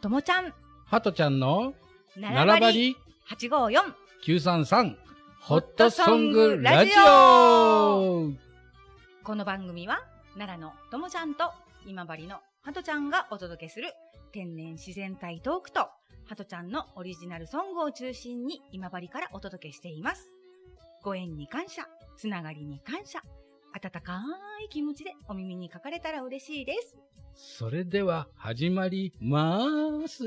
ともちゃん、ハトちゃんのな奈良ばり854。933ホットソングラジオこの番組は、奈良のともちゃんと今治のはとちゃんがお届けする天然自然体トークと、はとちゃんのオリジナルソングを中心に今治からお届けしています。ご縁に感謝、つながりに感謝、温かい気持ちでお耳に書かれたら嬉しいです。それでは始まります。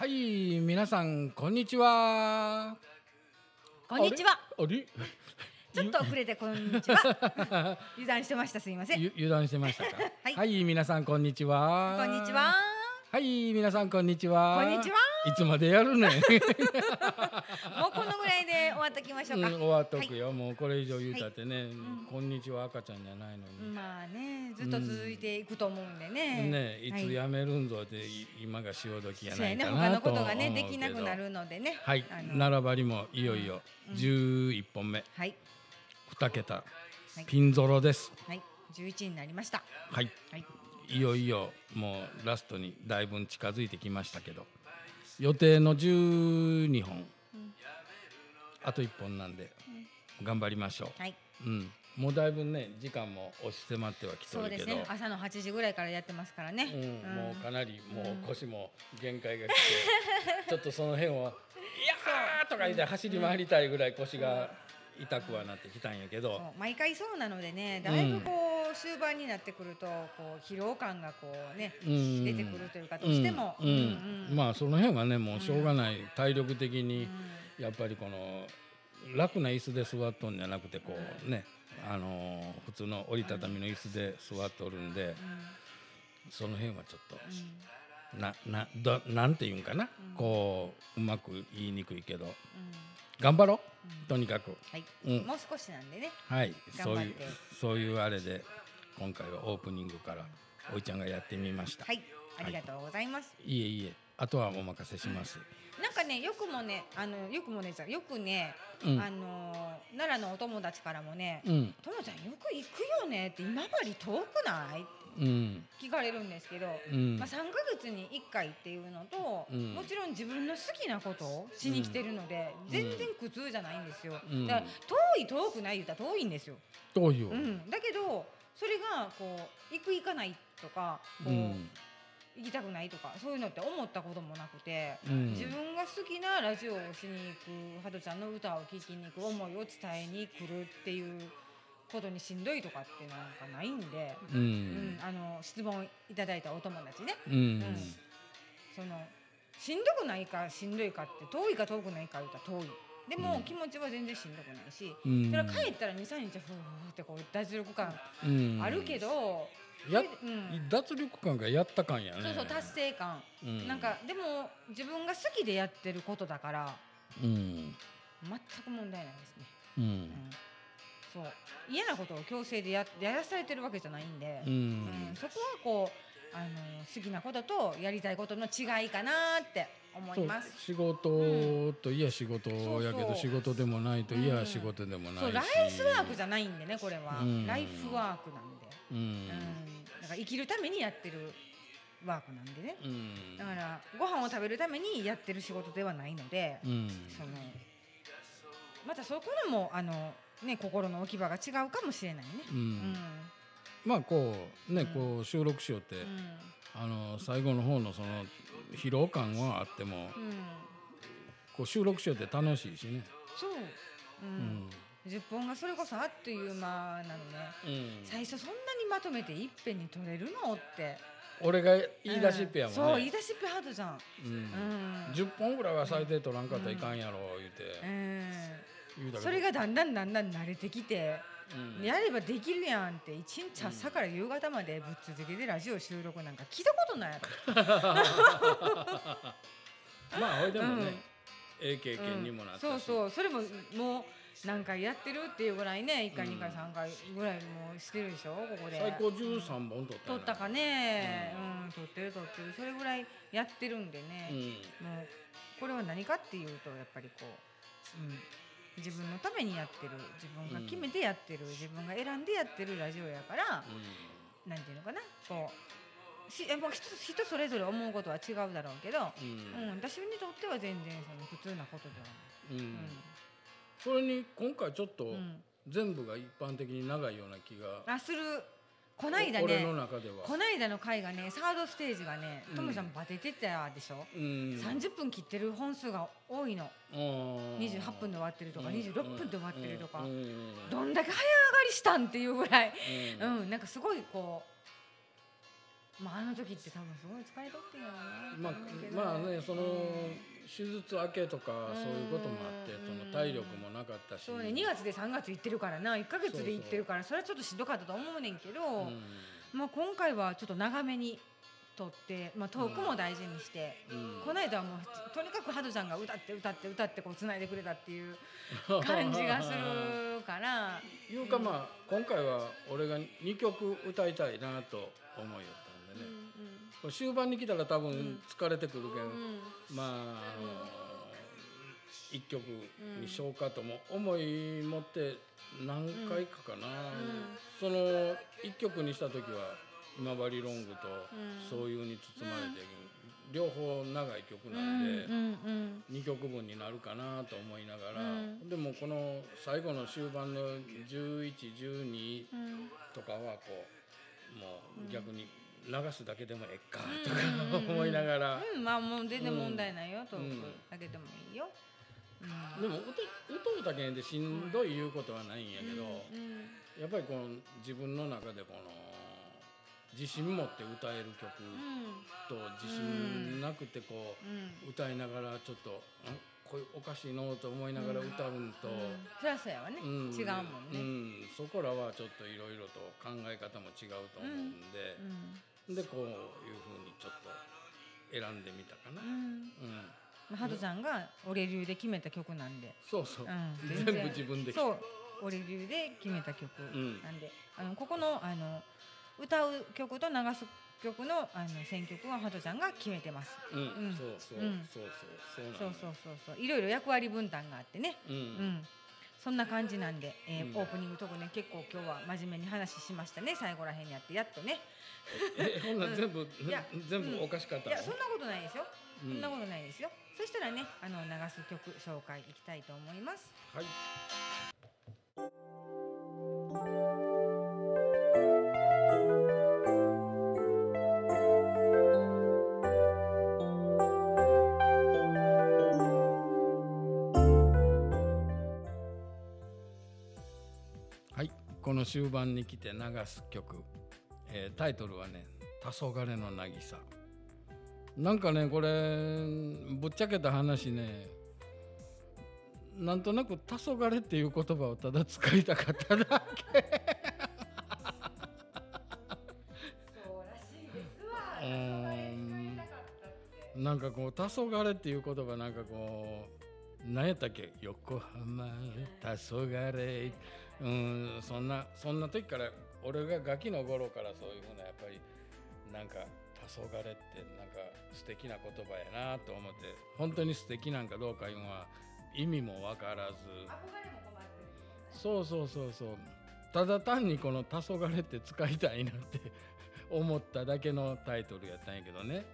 はい、皆さん、こんにちは。こんにちは。あれ？ちょっと遅れてこんにちは。油断してました。すいません。ゆ油断してましたか？はいはい、皆さん、こんにちは。こんにちは。。はい、皆さん、こんにちは。こんにちはいつまでやるねん。もうこのっときましょうか。うん、終わっとくよ、もうこれ以上言うたってね、こんにちは赤ちゃんじゃないのに、まあね、ずっと続いていくと思うんでね。ねいつはい。やめるんぞって、い今が潮時やないか他のなと思うけどことがね、できなくなるのでね。はい。あの。奈良張りもいよいよ11本目、はい。2桁。はい。ピンゾロです。はい。十一になりました。はい。はい。いよいよもうラストにだいぶ近づいてきましたけど。予定の12本、あと1本なんで頑張りましょはい。う、うん、もうだいぶね時間も押し迫ってはきてるけど。そうですね。朝の八時ぐらいからやってますからね。うん、もうかなりもうん。う腰も限界が来て、ちょっとその辺は「いやー!」とか言って走り回りたいぐらい腰が痛くはなってきたんやけど、そう。毎回そうなのでね、だいぶこう終盤になってくると、こう疲労感がこうね、うん。出てくるというか、どうしても。うん。うん。うんまあその辺はねもうしょうがない、体力的にやっぱりこの楽な椅子で座っとんじゃなくてこうねあのー普通の折りたたみの椅子で座っとるんで、その辺はちょっと。ななどなんていうんかな、こううまく言いにくいけど。頑張ろう、とにかく。はい、うん。もう少しなんでね。はい。そういうそういうあれで今回はオープニングからおいちゃんがやってみました、はい、ありがとうございます。い、えいえあとはお任せします、なんかね、よくもね、あの、よくもね、じゃあよくね、うん。あのー、奈良のお友達からもね。うんともちゃんよく行くよねって今治遠くない？うん。聞かれるんですけど、うん。まあ、3ヶ月に1回っていうのと、うん。もちろん自分の好きなことをしに来てるので、全然苦痛じゃないんですよ、うん。だから遠い遠くない言ったら遠いんですよ、どういううん、だけどそれがこう行く行かないとかこう、うん行きたくないとかそういうのって思ったこともなくて、うん。自分が好きなラジオをしに行くハトちゃんの歌を聴きに行く思いを伝えに来るっていうことにしんどいとかってなんかないんで、ううんんあの質問いただいたお友達ね、うん。うんそのしんどくないかしんどいかって遠いか遠くないか言うたら遠い。でも、うん。気持ちは全然しんどくないし、うん。それは帰ったら23日ふーってこう脱力感うん。あるけど、やうん。脱力感がやった感やね。そうそう達成感、うん。なんかでも自分が好きでやってることだからうん。全く問題ないですね、ううん。ん、そう。嫌なことを強制でややらされてるわけじゃないんで、ううん。んそこはこうあの好きなこととやりたいことの違いかなって思そいうます。仕事といや仕事やけど仕事でもないといや仕事でもないし。そうライフワークじゃないんでねこれは、うん。ライフワークなんで、ううん。ん、だから生きるためにやってるワークなんでね、うん。だからご飯を食べるためにやってる仕事ではないので、うんそのまたそこでもあのね心の置き場が違うかもしれないね。ううん。んまあこうねうん。こう収録しようってうん。あの最後の方のその疲労感はあってもうん。こう収録しようって楽しいしね。そう、ううんん10本がそれこそあっという間なのね。うん。最初そんなにまとめていっぺんに取れるのって。俺が言い出しっぺやもんね、そう言い出しっぺハートじゃん。うん。うん。10本ぐらいは最低取らんかったらいかんやろ言うて、うん。それがだんだんだんだん慣れてきて、うん。やればできるやんって一日朝から夕方までぶっ続けでラジオ収録なんか聞いたことない まあほいでもね、うん。ええ経験にもなったし、そうそう。それももう何回やってるっていうぐらいね1回うん2回3回ぐらいもうしてるでしょここで。最高13本取ったよ取ったかね。うん、取ってる取ってる。それぐらいやってるんでね、うん。もうこれは何かっていうとやっぱりこう、うん、自分のためにやってる。自分が決めてやってる、自分が選んでやってるラジオやから、なんていうのかな。こうしえもう人人それぞれ思うことは違うだろうけど、うん。うん、私にとっては全然その普通なことではうん。ない。それに今回ちょっとうん。うん全部が一般的に長いような気があする。こないだね。中では。こないだの回がねサードステージがねうん。トムさんバテてたでしょ、うん。30分切ってる本数が多いの。28 28分で終わってるとか26分で終わってるとか。うん。うん。どんだけ早上がりしたんっていうぐらい、ううん。ん、なんかすごいこう、まあ、あの時って多分すごい疲れとってんやろなまあまあねそのうん手術明けとかそういうこともあってうんその体力もなかったし。そうね。2月で3月行ってるからな。1か月で行ってるからそれはちょっとしんどかったと思うねんけど、うん。まあ、今回はちょっと長めに撮って、まあ、トークも大事にして、うん。この間はもうとにかくハトちゃんが歌って歌って歌ってこう繋いでくれたっていう感じがするから。いうかまあ今回は俺が2曲歌いたいなと思いよった。んでね、これ終盤に来たら多分疲れてくるけん、まああの1曲にしようかとも思い持って何回かかな、その1曲にした時は今治ロングとうん。そういうに包まれて、両方長い曲なんで。うんうん2曲分になるかなと思いながら、うん。でもこの最後の終盤の1112うん。とかはこうもう逆に流すだけでもええかうん。とか思いながら、うん。まあもう全然問題ないよ、トーうん。クだけでもいいよ。うん。でも歌歌うだけでしんどい言うことはないんやけど、うん。やっぱりこの自分の中でこの自信持って歌える曲と自信なくてこう。うん。歌いながらちょっとんこれおかしいのと思いながら歌うんと、うん。そりゃそうやわね、うん。違うもんね。うん、そこらはちょっといろいろと考え方も違うと思うんで、でこういうふうにちょっと選んでみたかな。ううん。んまあハトちゃんが俺流で決めた曲なんで、そうそう、うん。全部自分でそう。俺流で決めた曲んなんで、あのここのあの歌う曲と流す曲のあの選曲はハトちゃんが決めてます。うん、うん。そうそう、うん。そうそう。そうそうそうそうそう。いろいろ役割分担があってね。うん、うん、そんな感じなんで、えーうん。オープニングとこね結構今日は真面目に話しましたね。最後らへんにやってやっとね。えほんなら全部、いや全部おかしかったの、いやそんなことないですよ、うん。そんなことないですよ。そしたらねあの流す曲紹介いきたいと思います。はいの終盤に来て流す曲、えータイトルはね「黄昏の渚」なんかねこれぶっちゃけた話ねなんとなく「黄昏っていう言葉をただ使いたかっただけ。そうらしいですわ。うーんなんかこう「黄昏っていう言葉なんかこう何やったっけ？横浜黄昏。うんそんなそんな時から俺がガキの頃からそういうふうなやっぱりなんか黄昏ってなんか素敵な言葉やなと思って本当に素敵なんかどうかいうのは意味も分からず。そうそうそうそう。ただ単にこの「黄昏って使いたいなって 思っただけのタイトルやったんやけどね。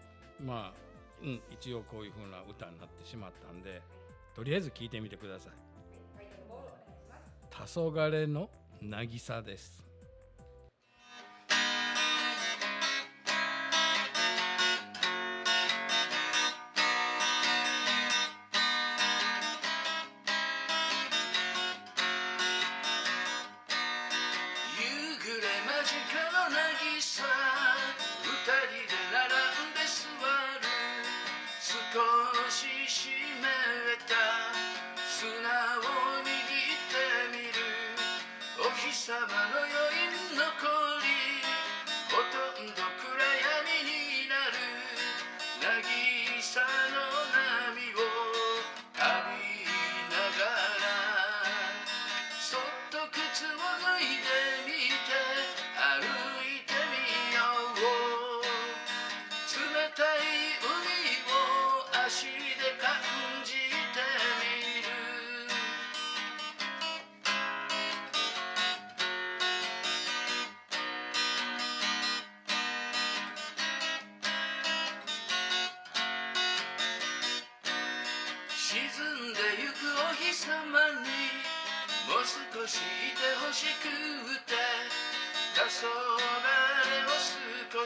まあ、うん、一応こういう風な歌になってしまったんでとりあえず聞いてみてください。タイトルボールお願い「黄昏の渚」です。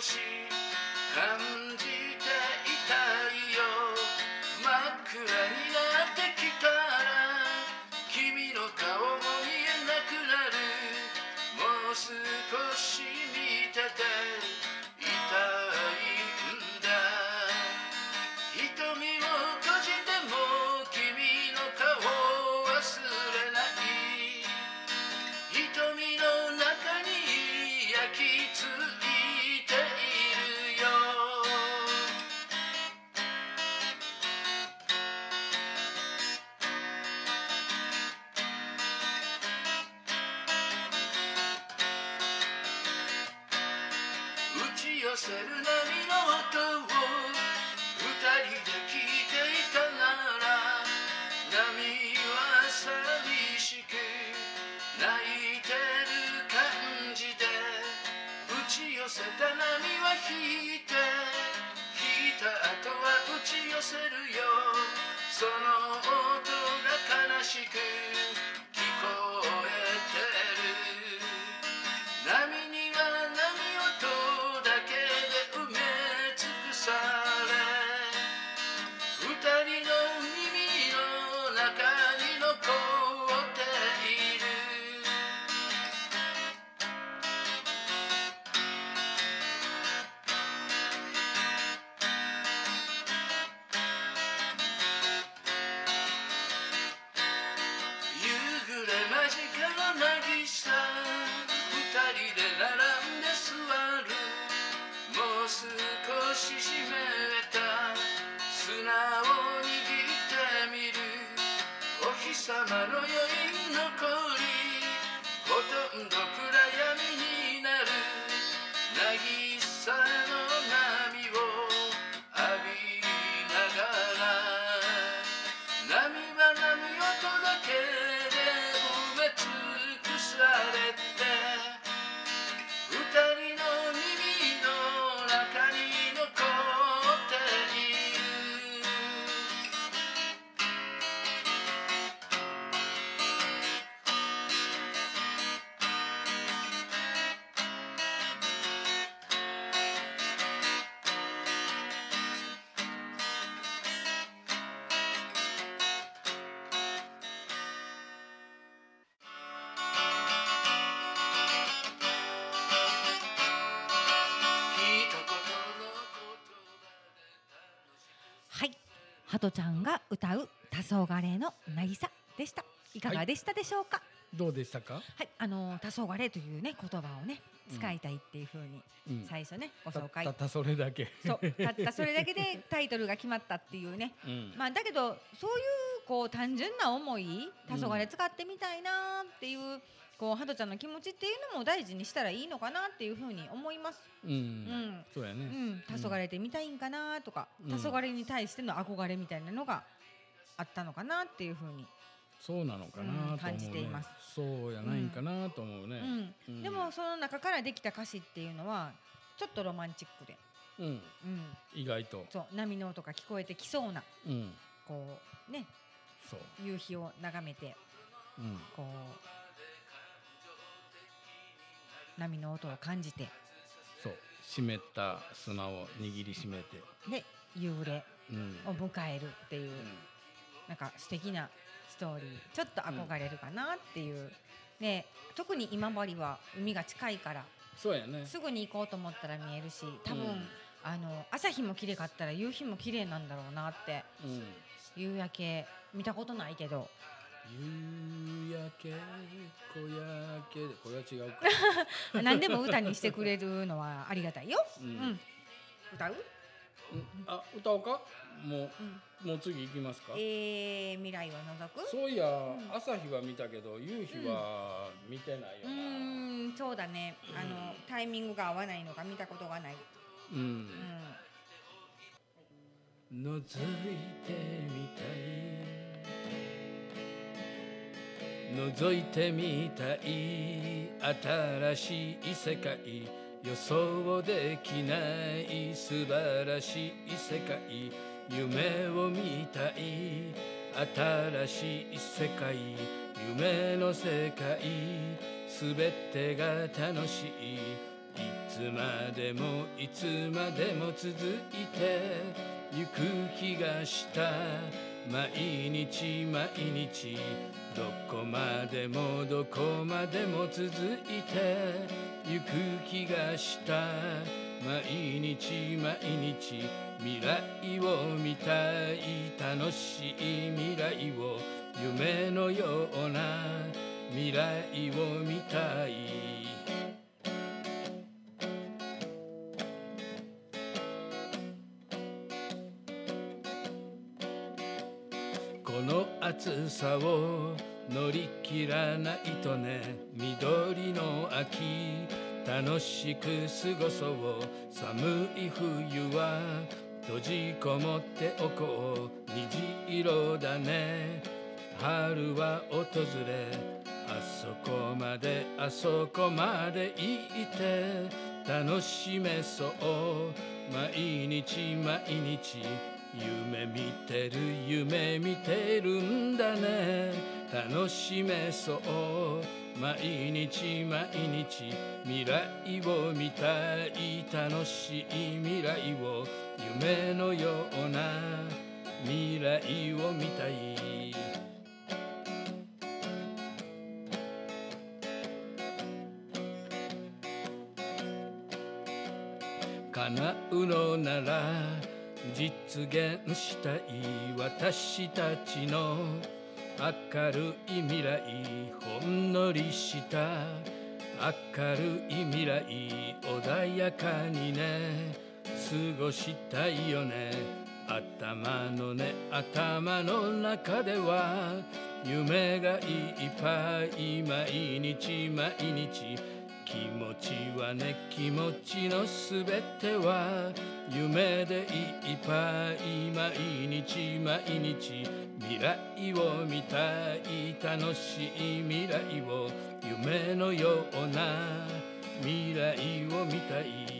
し感じは寂しく泣いてる感じで打ち寄せた波は引いて引いた後は打ち寄せるよ。その音が悲しく少し湿った砂を握ってみる。お日様の余韻残りハトちゃんが歌う黄昏の渚でした。いかがでしたでしょうか？どうでしたか、はい、あの黄昏というね言葉をね使いたいっていう風にうん、最初ねごた紹介。たったそれだけ、そうたっ たそれだけでタイトルが決まったっていうね。うんまあだけどそういうこう単純な思い黄昏使ってみたいなっていう。こうハトちゃんの気持ちっていうのも大事にしたらいいのかなっていうふうに思います。うん。うん、そうやね、うん、黄昏てみたいんかなとか、うん。黄昏に対しての憧れみたいなのがあったのかなっていうふうに、そうなのかなと思う、ね。うん感じています。そうやないんかなと思うね、うん。うん。でもその中からできた歌詞っていうのはちょっとロマンチックで、うん、うん、意外と。そう。波の音が聞こえてきそうなうん。こうね。そう、夕日を眺めてうん、こう波の音を感じて。そう。湿った砂を握りしめて、で夕暮れうん。を迎えるっていう、なんか素敵なストーリー。ちょっと憧れるかなっていう、ね特に今治は海が近いからそうやね。すぐに行こうと思ったら見えるし多分、うん。あの朝日も綺麗かったら夕日も綺麗なんだろうなってうん、夕焼け見たことないけど夕焼け小焼けでこれは違うか、何でも歌にしてくれるのはありがたいよ。ううん。ん、歌う、うん。あ歌おうか？もうん。うもう次行きますか？えー、未来を除く？そういや、ん。朝日は見たけど夕日は見てないうよな。ーん。そうだね。あのタイミングが合わないのか見たことがない、うん。うん、覗いてみたい覗いてみたい。新しい世界。予想できない。素晴らしい世界。夢を見たい。新しい世界。夢の世界。すべてが楽しい。いつまでもいつまでも続いて。ゆく気がした。毎日毎日。どこまでもどこまでも続いてゆく気がした毎日毎日未来を見たい楽しい未来を夢のような未来を見たい。さを乗り切らないとね緑の秋楽しく過ごそう寒い冬は閉じこもっておこう虹色だね春は訪れあそこまであそこまで行って楽しめそう毎日毎日夢見てる夢見てるんだね。楽しめそう。毎日毎日未来を見たい。楽しい未来を夢のような未来を見たい。叶うのなら実現したい私たちの明るい未来ほんのりした明るい未来穏やかにね過ごしたいよね頭のね頭の中では夢がいっぱい毎日毎日気持ちはね気持ちのすべては夢でいっぱい毎日毎日未来を見たい楽しい未来を夢のような未来を見たい。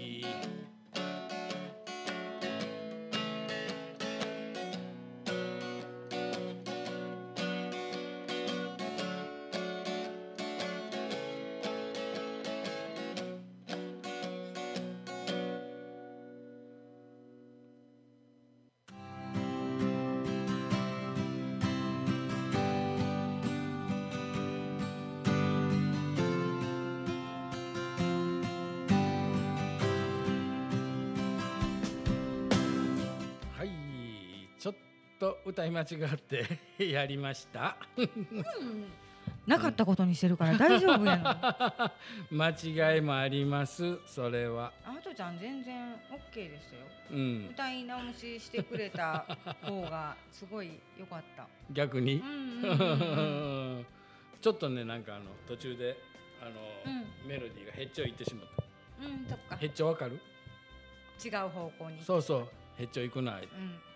い間違って やりました。なかったことにしてるから大丈夫や 間違いもあります。それは。とちゃん全然 OK ですよ。うん。歌い直ししてくれた方がすごい良かった。逆に？ちょっとねなんかあの途中であの、うメロディーがへっちょいってしまった。うん、そっか。へっちょわかる？違う方向に。そうそうへっちょいくない。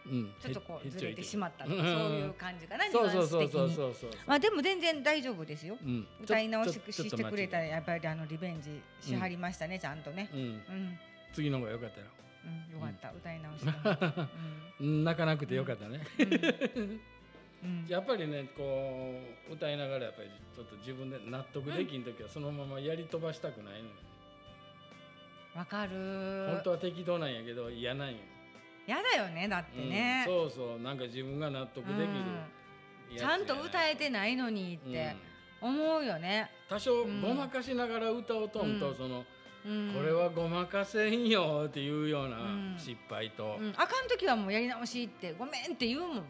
うん。うん。ちょっとこうへずれてしまったとうん。かそういう感じかな。そうそうそうそうに。そう。そうまあでも全然大丈夫ですよ。うん。歌い直ししてくれたらやっぱりあのリベンジしはりましたね、ちゃんとね。うん。うん、次の方が良かったよ。うん、よかった、歌い直しが。うん。泣かなくてよかったね、やっぱりねこう歌いながらやっぱりちょっと自分で納得できん時はそのままやり飛ばしたくないのよ、わかる。本当は適当なんやけど嫌なんよ、やだよねだってね、うん、そうそうなんか自分が納得できる。うん。ちゃんと歌えてないのにってうん思うよね、多少うん。ごまかしながら歌おうとんと、うん。そのうん、これはごまかせんよっていうようなうん。失敗と、うん、あかん時はもうやり直しってごめんって言うもん、うん。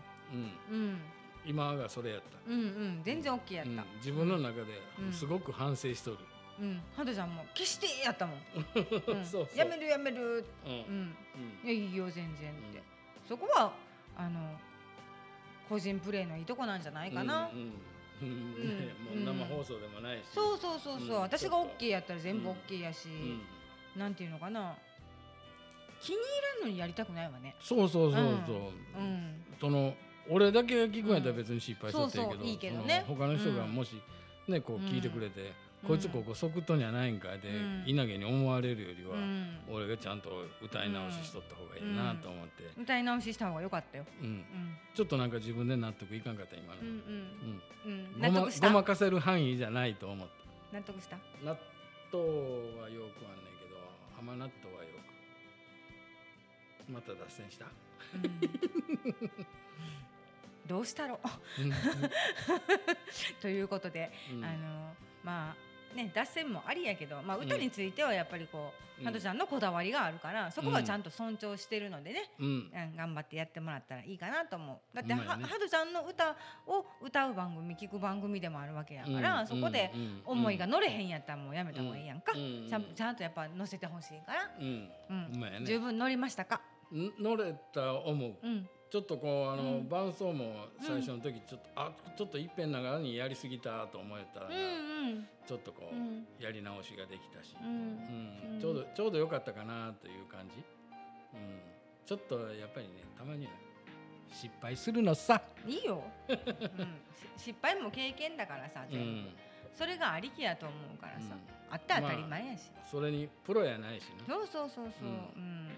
うん、今がそれやった、うんうん。全然 OK やった、うん。自分の中でうん。すごく反省しとる、うん、ハトちゃんも消してやったもん、うんそう。そうやめるやめる、うん。いやいいよ全然って、そこはあの個人プレーのいいとこなんじゃないかな、うんうん。うん。うん。ねもう生放送でもないし、そうそうそうそう、うん。私が OK やったら全部うん OK やし、うん。なんていうのかな。気に入らんのにやりたくないわね。そうそうそうそう、うん。その俺だけが聞くんやったら別に失敗しとっていいけど,、そうそういいけどね。他の人がうん。もしねこううん聞いてくれて、こいつここ即答にはないんかいで、うん。稲毛に思われるよりは、うん。俺がちゃんと歌い直ししとった方がいいなと思って、歌い直しした方が良かったよ。うん。うん。ちょっとなんか自分で納得いかんかった今の、うん納得した？ごまかせる範囲じゃないと思った。納得した。納豆はよくはんねんけど甘納豆はよくまた脱線した、うん。どうしたろうん。ということで、うん。あのまあね脱線もありやけど、まあうん。歌についてはやっぱりこう、うん。ハトちゃんのこだわりがあるから、そこはちゃんと尊重してるのでね。うん。うん、頑張ってやってもらったらいいかなと思う。だっては、ね。ハトちゃんの歌を歌う番組聞く番組でもあるわけやから、うんそこでうん思いが乗れへんやったらもうやめた方がいいやんか、うんちゃん。ちゃんとやっぱ乗せてほしいから、うん。ね。十分乗りましたか、ん？乗れた思う。うん、ちょっとこうあの、うん。伴奏も最初の時ちょっと、あちょっといっぺん長にやりすぎたと思えたら、うんうん。ちょっとこう、うん。やり直しができたし、ううん。ん。ちょうどちょうど良かったかなという感じ、うん、ちょっとやっぱりねたまには失敗するのさ、いいよ、失敗も経験だからさう全部、ん、それがありきやと思うからさ、うん。あって当たり前やし、それにプロやないしな。そうそうそうそう、ううんん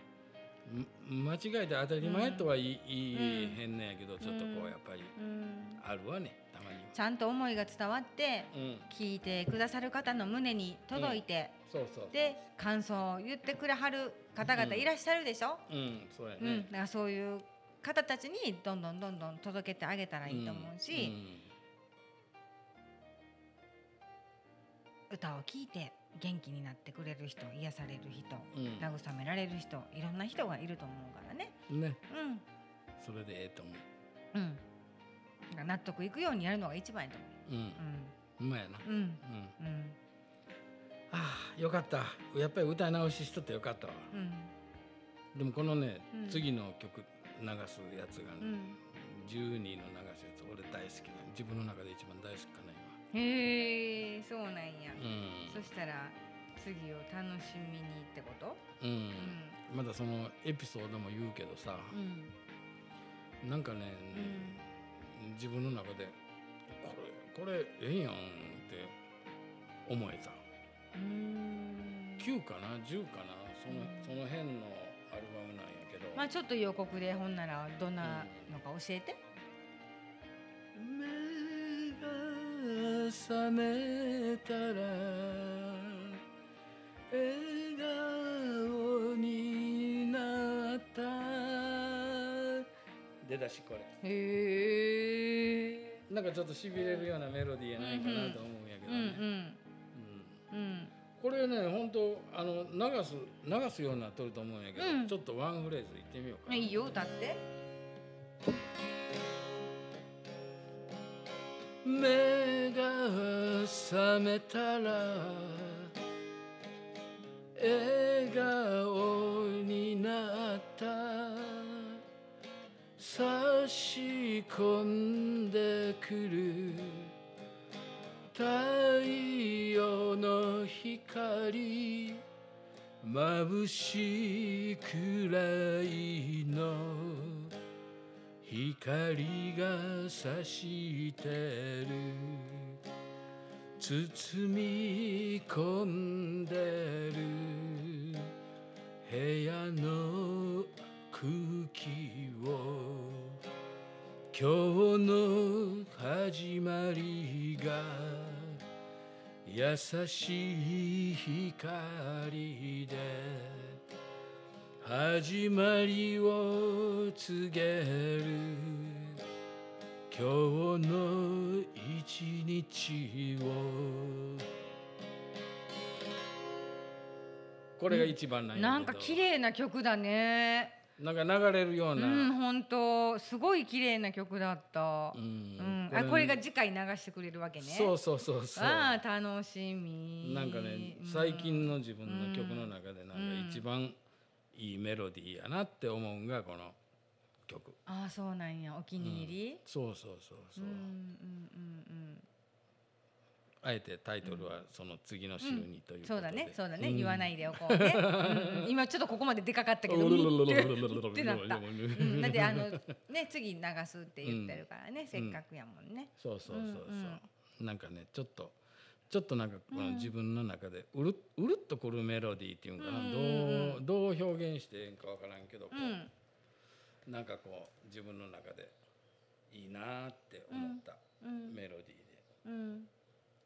間違えて当たり前とは言い,、うんへんねやけどちょっとこうやっぱりうん。あるわねたまにちゃんと思いが伝わって聞いてくださる方の胸に届いて、そうそうで感想を言ってくれはる方々いらっしゃるでしょ、うんそうやうん。ね、だからそういう方たちにどんどんどんどん届けてあげたらいいと思うし、歌を聴いて元気になってくれる人癒される人うん。慰められる人いろんな人がいると思うからね。うんね。うん。それでええと思う。ん。だから納得いくようにやるのが一番やとう。うん。思うまいやな。ううん。うん。うん。うんああよかった。やっぱり歌い直ししとってよかったわ。うん。でもこのね、うん。次の曲流すやつがね、うん。12の流すやつ俺大好きなの。自分の中で一番大好きかなへえそうなんや、今そしたら次を楽しみにってこと？うん、うん。うんまだそのエピソードも言うけどさ、うん。なんかね、自分の中でこれこれええやんって思えた。うん。9かな？10かな？その,、うん。その辺のアルバムなんやけど、まあちょっと予告でほんならどんなのか教えて、目が覚めたら笑顔になった。出だしこれ。へえ。なんかちょっとしびれるようなメロディーやないかなと思うんやけどうんね、うん。うん。うん。これね本当あの流す流すようになっとると思うんやけど、うん。ちょっとワンフレーズいってみようかな。いいよ歌って覚めたら笑顔になった差し込んでくる太陽の光眩しいくらいの光が差してる。包み込んでる。部屋の空気を。今日の始まりが。優しい光で。始まりを告げる。今日の一日を。これが一番なんやけど。なんか綺麗な曲だね。なんか流れるよううな、ん本当。すごい綺麗な曲だった。ううん。んあこれが次回流してくれるわけね。そうそうそうそう。ああ楽しみ。なんかねうん。最近の自分の曲の中でなんか一番いいメロディーやなって思うんがこの曲。ああそうなんや。お気に入り、そうそうそうそう、うん、うんうん。あえてタイトルはその次の週にということで、そうだね。そうだね、ん。言わないでおこうね、うんうん。今ちょっとここまででかかったけど うんってなった、うん、だってあのね次流すって言ってるからね、せっかくやもんね。そうそうそうそう、なんかねちょっとちょっとなんかこのうん自分の中でうるうるっとくるメロディーっていうんかな、うんうんうん。どうどう表現してええんかわからんけど、こう。うんなんかこう自分の中でいいなって思ったうんメロディーで、うん。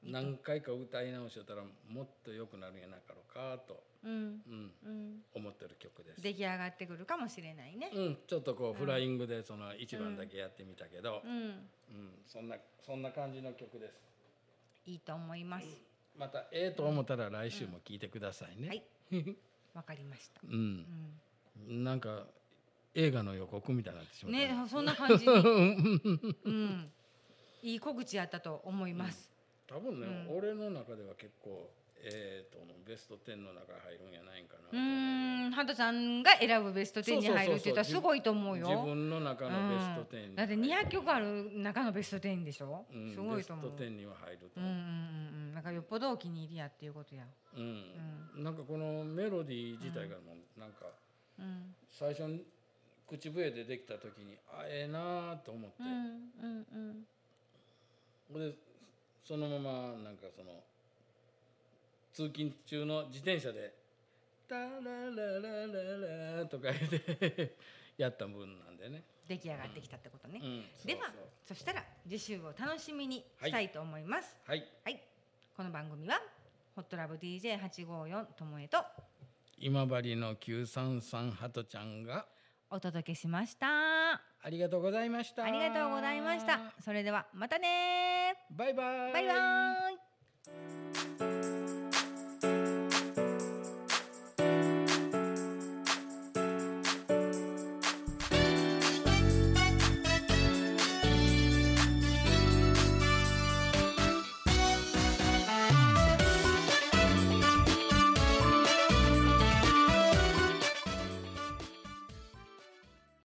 何回か歌い直しとったらもっと良くなるんやなかろうかと、うん。うん、うん。思ってる曲です。出来上がってくるかもしれないね。うん、ちょっとこうフライングでその一番だけやってみたけど、うん。うん、そんなそんな感じの曲です。いいと思います。またええと思ったら来週も聴いてくださいね。はい。わかりました。うん。う、ん。なんか映画の予告みたいになってしまね そんな感じに。うん。いい告知やったと思います。多分ね、うん。俺の中では結構ええとベスト10の中に入るんやないんかなう。ーん。ハトちゃんが選ぶベスト10に入るって言ったらすごいと思うよ。自分の中のベスト10にうん。だって200曲ある中のベスト10でしょ、うん。すごいと思う。ベスト10には入ると思う、うんうんうんうん。なんかよっぽどお気に入りやっていうことや。うん。なんかこのメロディー自体がもうなんかうん。最初に口笛でできた時にあええなと思って、うんうんうん。でそのままなんかその通勤中の自転車で「タラララララ」とか言って やった分なんでね。出来上がってきたってことね、うん、ではそうそう。そしたら次週を楽しみにしたいと思います。はい。はい、この番組はホットラブ DJ854 ともえと今治の933ハトちゃんがお届けしました。あありがとうございました。りがとうございました。それではまたねバイバイ。バイバーイ